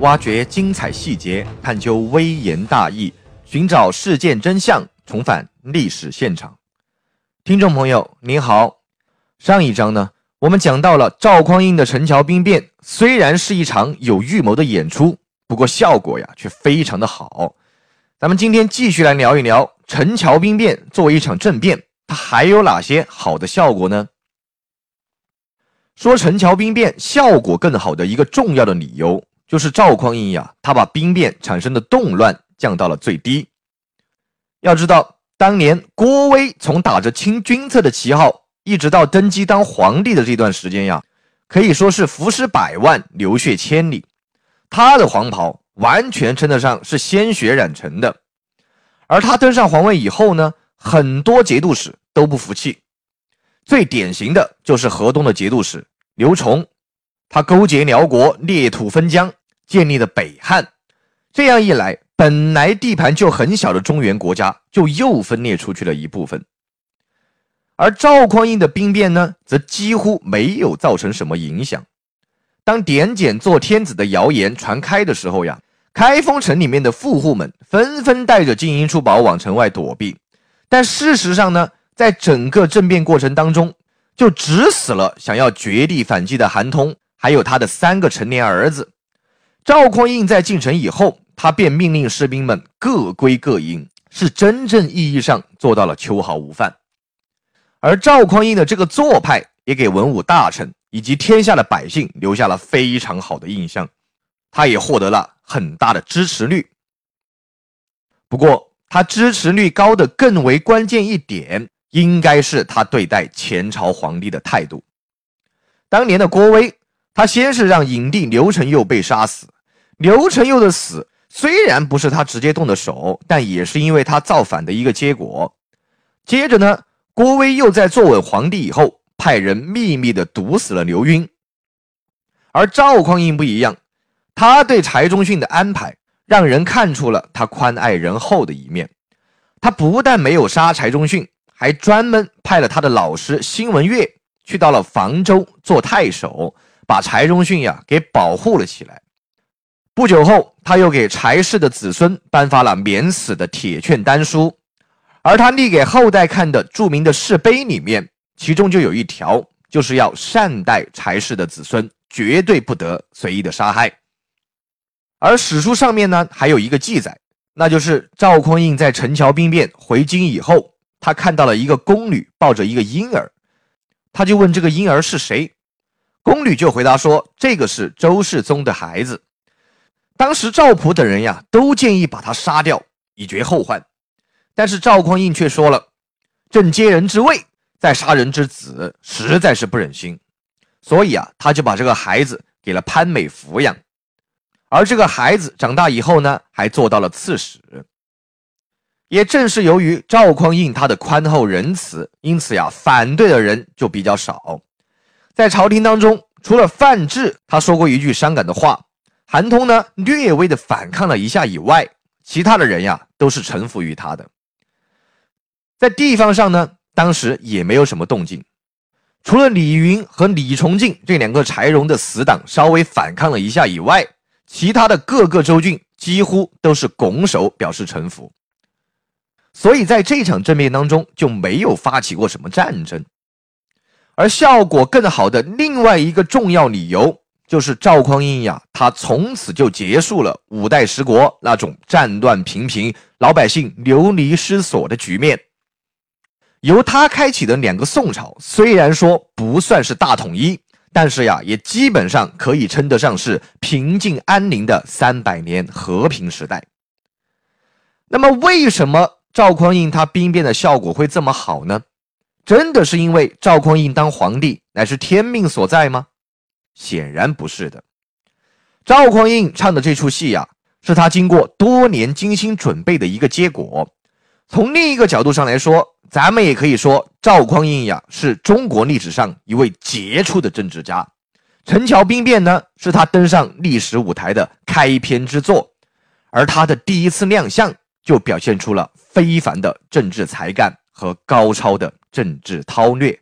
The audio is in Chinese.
挖掘精彩细节，探究微言大义，寻找事件真相，重返历史现场。听众朋友您好，上一章呢，我们讲到了赵匡胤的陈桥兵变，虽然是一场有预谋的演出，不过效果呀却非常的好。咱们今天继续来聊一聊陈桥兵变作为一场政变，它还有哪些好的效果呢？说陈桥兵变效果更好的一个重要的理由，就是赵匡胤呀，他把兵变产生的动乱降到了最低。要知道，当年郭威从打着清君侧的旗号，一直到登基当皇帝的这段时间呀，可以说是浮尸百万，流血千里。他的黄袍完全称得上是鲜血染成的。而他登上皇位以后呢，很多节度使都不服气。最典型的就是河东的节度使刘崇，他勾结辽国，裂土分疆，建立了北汉。这样一来，本来地盘就很小的中原国家就又分裂出去了一部分。而赵匡胤的兵变呢，则几乎没有造成什么影响。当点检做天子的谣言传开的时候呀，开封城里面的富户们纷纷带着金银珠宝往城外躲避。但事实上呢？在整个政变过程当中，就只死了想要绝地反击的韩通，还有他的三个成年儿子。赵匡胤在进城以后，他便命令士兵们各归各营，是真正意义上做到了秋毫无犯。而赵匡胤的这个做派，也给文武大臣以及天下的百姓留下了非常好的印象，他也获得了很大的支持率。不过，他支持率高的更为关键一点。应该是他对待前朝皇帝的态度。当年的郭威，他先是让影帝刘承佑被杀死。刘承佑的死虽然不是他直接动的手，但也是因为他造反的一个结果。接着呢，郭威又在坐稳皇帝以后，派人秘密的毒死了刘赟。而赵匡胤不一样，他对柴忠训的安排，让人看出了他宽爱仁厚的一面。他不但没有杀柴忠训。还专门派了他的老师辛文岳去到了房州做太守，把柴荣训呀给保护了起来。不久后，他又给柴氏的子孙颁发了免死的铁券丹书，而他立给后代看的著名的誓碑里面，其中就有一条，就是要善待柴氏的子孙，绝对不得随意的杀害。而史书上面呢，还有一个记载，那就是赵匡胤在陈桥兵变回京以后。他看到了一个宫女抱着一个婴儿，他就问这个婴儿是谁，宫女就回答说：“这个是周世宗的孩子。”当时赵普等人呀都建议把他杀掉以绝后患，但是赵匡胤却说了：“朕接人之位，再杀人之子，实在是不忍心。”所以啊，他就把这个孩子给了潘美抚养，而这个孩子长大以后呢，还做到了刺史。也正是由于赵匡胤他的宽厚仁慈，因此呀，反对的人就比较少。在朝廷当中，除了范质他说过一句伤感的话，韩通呢略微的反抗了一下以外，其他的人呀都是臣服于他的。在地方上呢，当时也没有什么动静，除了李云和李崇敬这两个柴荣的死党稍微反抗了一下以外，其他的各个州郡几乎都是拱手表示臣服。所以在这场政变当中就没有发起过什么战争，而效果更好的另外一个重要理由就是赵匡胤呀，他从此就结束了五代十国那种战乱频频、老百姓流离失所的局面。由他开启的两个宋朝，虽然说不算是大统一，但是呀，也基本上可以称得上是平静安宁的三百年和平时代。那么为什么？赵匡胤他兵变的效果会这么好呢？真的是因为赵匡胤当皇帝乃是天命所在吗？显然不是的。赵匡胤唱的这出戏呀，是他经过多年精心准备的一个结果。从另一个角度上来说，咱们也可以说赵匡胤呀是中国历史上一位杰出的政治家。陈桥兵变呢，是他登上历史舞台的开篇之作，而他的第一次亮相。就表现出了非凡的政治才干和高超的政治韬略。